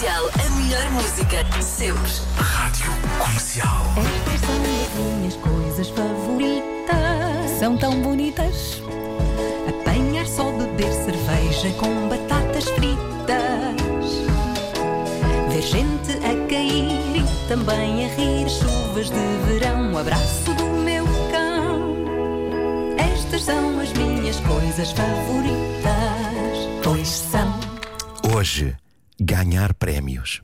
Comercial, a melhor música, sempre. Rádio Comercial. Estas são as minhas coisas favoritas. São tão bonitas. Apanhar só beber cerveja com batatas fritas. Ver gente a cair e também a rir. Chuvas de verão, o abraço do meu cão. Estas são as minhas coisas favoritas. Pois são. Hoje, ganhar prémios.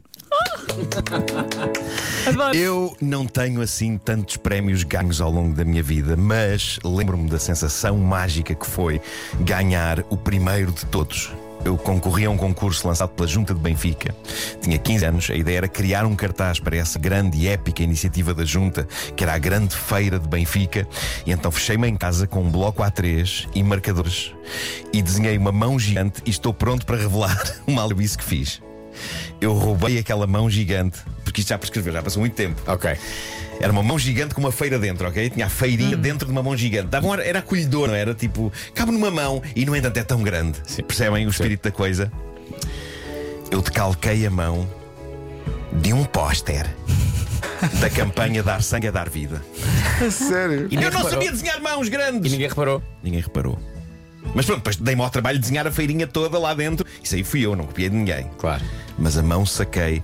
Eu não tenho assim tantos prémios ganhos ao longo da minha vida, mas lembro-me da sensação mágica que foi ganhar o primeiro de todos. Eu concorri a um concurso lançado pela Junta de Benfica. Tinha 15 anos, a ideia era criar um cartaz para essa grande e épica iniciativa da Junta, que era a Grande Feira de Benfica. E então fechei-me em casa com um bloco A3 e marcadores. E desenhei uma mão gigante e estou pronto para revelar uma albice que fiz. Eu roubei aquela mão gigante, porque isto já prescreveu, já passou muito tempo. Ok. Era uma mão gigante com uma feira dentro, ok? Tinha a feirinha dentro de uma mão gigante. Dava um ar- era acolhedor, não era? Tipo, cabe numa mão e, no entanto, é tão grande. Percebem o espírito da coisa? Eu decalquei a mão de um póster da campanha Dar Sangue a Dar Vida. Sério? Eu não sabia desenhar mãos grandes! E ninguém reparou? Ninguém reparou. Mas pronto, depois dei-me ao trabalho de desenhar a feirinha toda lá dentro. Isso aí fui eu, não copiei de ninguém. Claro. Mas a mão saquei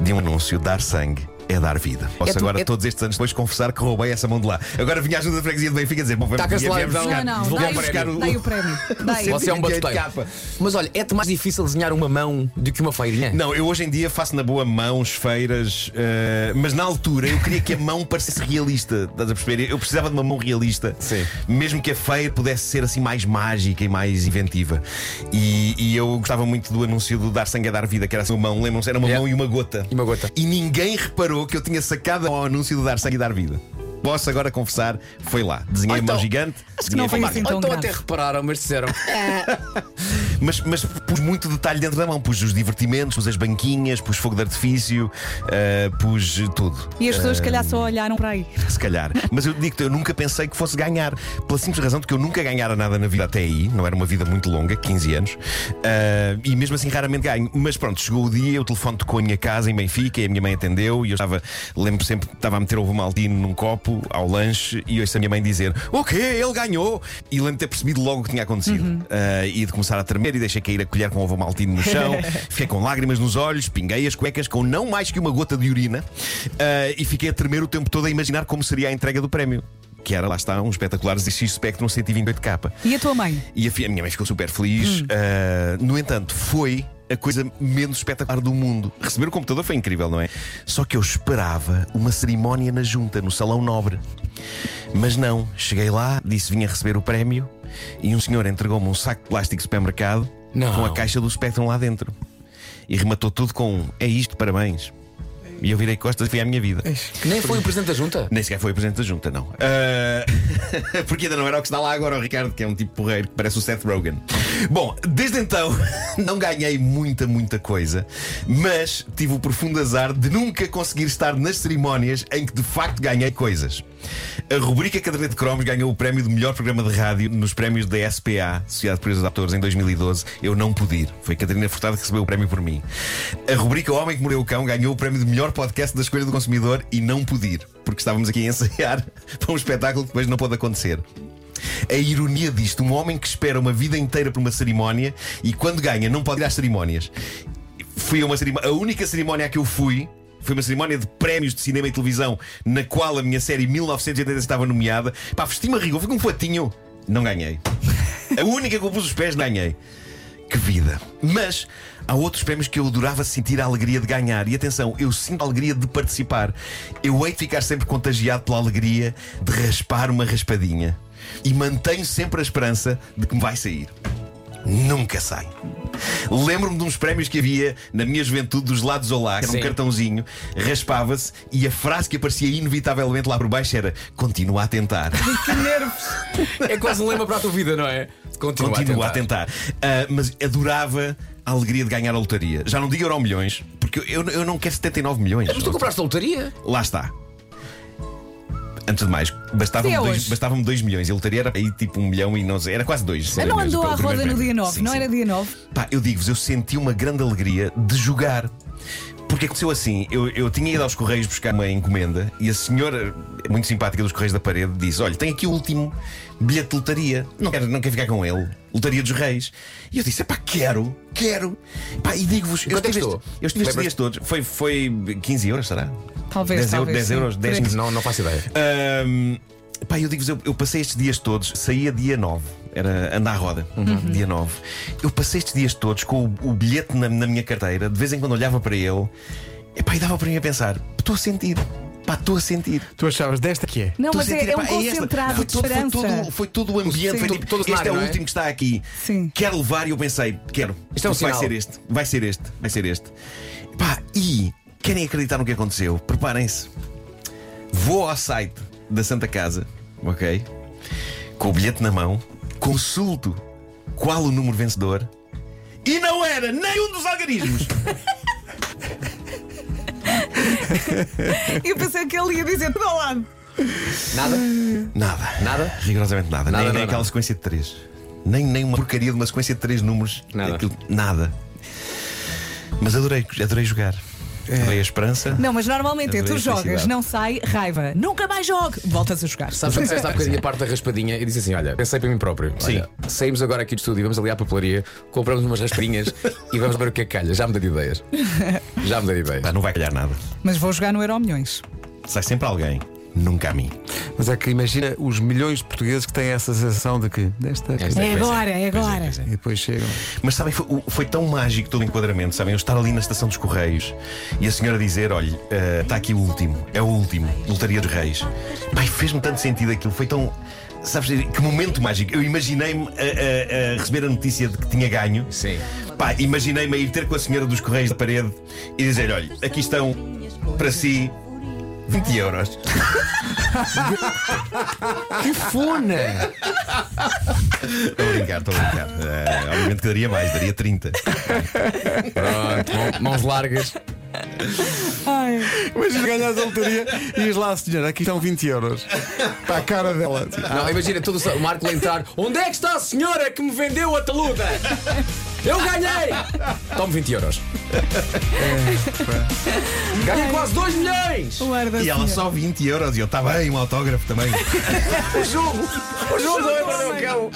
de um anúncio: dar sangue é dar vida. Posso tu- agora, é- todos estes anos depois, confessar que roubei essa mão de lá. Agora vinha a ajuda da freguesia de Benfica dizer: Bom, vamos Tá viemos buscar, Não, não, viemos dai o buscar prémio. Dai o prémio. Dai. Você é um de batuteiro. capa. Mas olha, é-te mais difícil desenhar uma mão do que uma feirinha? Não, eu hoje em dia faço na boa mãos, feiras, eh, mas na altura eu queria que a mão parecesse realista. Estás a perceber? Eu precisava de uma mão realista. Sim. Mesmo que a feira pudesse ser assim mais mágica e mais inventiva. E, e eu gostava muito do anúncio do Dar Sangue a Dar Vida, que era assim uma mão, lembram-se? Era uma Yeah. mão e uma gota. E uma gota. E ninguém reparou que eu tinha sacado ao anúncio do Dar Sangue a Dar Vida. Posso agora confessar, foi lá. Desenhei então- gigante. Acho que não foi assim tão Ou então grave. até repararam, mas disseram. Mas, mas pus muito detalhe dentro da mão. Pus os divertimentos, pus as banquinhas, pus fogo de artifício, eh, pus tudo. E as pessoas, se calhar, só olharam para aí. Se calhar. Mas eu digo-te, eu nunca pensei que fosse ganhar. Pela simples razão de que eu nunca ganhara nada na vida até aí. Não era uma vida muito longa, 15 anos. Ah, e mesmo assim raramente ganho. Mas pronto, chegou o dia, o telefone tocou em minha casa, em Benfica, e a minha mãe atendeu. E eu estava, lembro sempre que estava a meter ovo maltino num copo ao lanche. E ouço a minha mãe dizer: O quê? Ele ganhou! E lembro de ter percebido logo o que tinha acontecido. Ah, e de começar a tremer e deixei cair a colher com ovo maltino no chão. Fiquei com lágrimas nos olhos, pinguei as cuecas com não mais que uma gota de urina. Ah, e fiquei a tremer o tempo todo a imaginar como seria a entrega do prémio. Que era, lá está, um espetacular ZX Spectrum 128K. E a tua mãe? E a, a minha mãe ficou super feliz. Ah, no entanto, foi a coisa menos espetacular do mundo. Receber o computador foi incrível, não é? Só que eu esperava uma cerimónia na junta, no Salão Nobre. Mas não, cheguei lá, disse vinha receber o prémio e um senhor entregou-me um saco de plástico de supermercado Não. com a caixa do Spectrum lá dentro. E rematou tudo com um, é isto, parabéns. E eu virei costas e fui à minha vida. Nem foi o presidente da junta? Nem sequer foi o presidente da junta, não. Ah, porque ainda não era o que está lá agora, o Ricardo, que é um tipo porreiro que parece o Seth Rogen. Bom, desde então não ganhei muita, muita coisa, mas tive o profundo azar de nunca conseguir estar nas cerimónias em que de facto ganhei coisas. A rubrica Caderneta de Cromos ganhou o prémio de melhor programa de rádio nos prémios da SPA, Sociedade de Portuguesa de Atores, em 2012. Eu não pude ir. Foi Catarina Furtado que recebeu o prémio por mim. A rubrica O Homem que Mordeu o Cão ganhou o prémio de melhor podcast da escolha do consumidor e não pude ir, porque estávamos aqui a ensaiar para um espetáculo que depois não pode acontecer. A ironia disto, um homem que espera uma vida inteira por uma cerimónia e quando ganha não pode ir às cerimónias. Fui a uma cerimónia, a única cerimónia a que eu fui foi uma cerimónia de prémios de cinema e televisão na qual a minha série 1980 estava nomeada. Pá, vesti-me a rigor, fui com um fatinho. Não ganhei. A única que eu pus os pés, ganhei. Que vida. Mas há outros prémios que eu adorava sentir a alegria de ganhar. E atenção, eu sinto a alegria de participar. Eu hei de ficar sempre contagiado pela alegria de raspar uma raspadinha. E mantenho sempre a esperança de que me vai sair. Nunca sai. Lembro-me de uns prémios que havia na minha juventude dos lados Olá, que era um Sim. cartãozinho, raspava-se e a frase que aparecia inevitavelmente lá por baixo era: Continua a tentar. É quase um lema para a tua vida, não é? Continua, Continua a tentar. Ah, mas adorava a alegria de ganhar a lotaria. Já não digo euro milhões, porque eu, eu não quero 79 milhões. Mas tu compraste a lotaria? Lá está. Antes de mais, é 2 hoje. bastava dois milhões. A lotaria era aí tipo um milhão e não sei. Era quase dois. Ah, não andou à roda no dia 9, Sim, não era dia 9? Pá, eu digo-vos, eu senti uma grande alegria de jogar. Porque aconteceu assim: eu, eu tinha ido aos Correios buscar uma encomenda e a senhora, muito simpática dos Correios da Parede, disse: Olha, tem aqui o último bilhete de lotaria. Não quero, não quero ficar com ele. Lotaria dos Reis. E eu disse: Epá, quero, quero. Pá, e digo-vos: eu estive, estes, eu estive estes dias todos. Foi, foi 15 euros, será? Talvez, 10 euros, talvez, 10 sim. euros, 10 Por aí. Não, não faço ideia. Ahm, pá, eu digo-vos, eu, eu passei estes dias todos, saía dia 9, era andar à roda, dia 9. Eu passei estes dias todos com o, o bilhete na, na minha carteira, de vez em quando olhava para ele, epá, e dava para mim a pensar: estou a sentir, pá, estou a sentir. Tu achavas desta que é? Não, mas é, sentir, é um epá, esta. concentrado foi de todo, foi, todo, foi todo o ambiente, Sim. foi tipo, todo este é o é? último que está aqui. Sim. Quero levar e eu pensei, quero. Isto é um vai sinal. ser este, vai ser este, vai ser este. Pá, e querem acreditar no que aconteceu? Preparem-se. Vou ao site da Santa Casa, ok? Com o bilhete na mão, consulto qual o número vencedor e não era nem um dos algarismos. Eu pensei que ele ia dizer tudo ao lado. Nada? Nada. Nada? Rigorosamente nada. Nada, nem, nem nada. aquela sequência de três. Nem, nem uma porcaria de uma sequência de três números. Nada. Aquilo- nada. Mas adorei, adorei jogar. Adorei a esperança. Não, mas normalmente é tu jogas, não sai, raiva. Nunca mais jogo. Voltas a jogar. Sabes que disseste há bocadinho a parte da raspadinha e disse assim: Olha, pensei para mim próprio. Sim. Olha, saímos agora aqui do estúdio, vamos ali à papelaria, compramos umas raspinhas e vamos ver o que é que calha. Já me dei de ideias. Já me dei de ideias. Pá, não vai calhar nada. Mas vou jogar no Euro Milhões. Sai sempre alguém. Nunca a mim. Mas é que imagina os milhões de portugueses que têm essa sensação de que desta. Esta É pois agora, é Pois agora. pois E depois chegam. Mas sabem, foi, foi tão mágico todo o enquadramento, sabem? Eu estar ali na estação dos Correios e a senhora dizer: olha, eh, está aqui o último, é o último, Lotaria dos Reis. Pai, fez-me tanto sentido aquilo, foi tão. Sabes, que momento mágico. Eu imaginei-me a, a- a receber a notícia de que tinha ganho. Sim. Pá, imaginei-me a ir ter com a senhora dos Correios da parede e dizer: olha, aqui estão para si 20 euros. Que funa! Estou a brincar, estou a brincar. Eh, obviamente que daria mais, daria 30. Pronto, mão- mãos largas. Ai, Imagina ganhas a lotaria e diz lá, senhora, aqui estão 20 euros. Para a cara dela. Não, imagina todo o Marco entrar. Onde é que está a senhora que me vendeu a taluda? Eu ganhei! Tome 20 euros. Ganhei quase 2 milhões! o ar da E ela senhora. só 20 euros e eu, está bem, um autógrafo também. O jogo! O jogo é para o cão!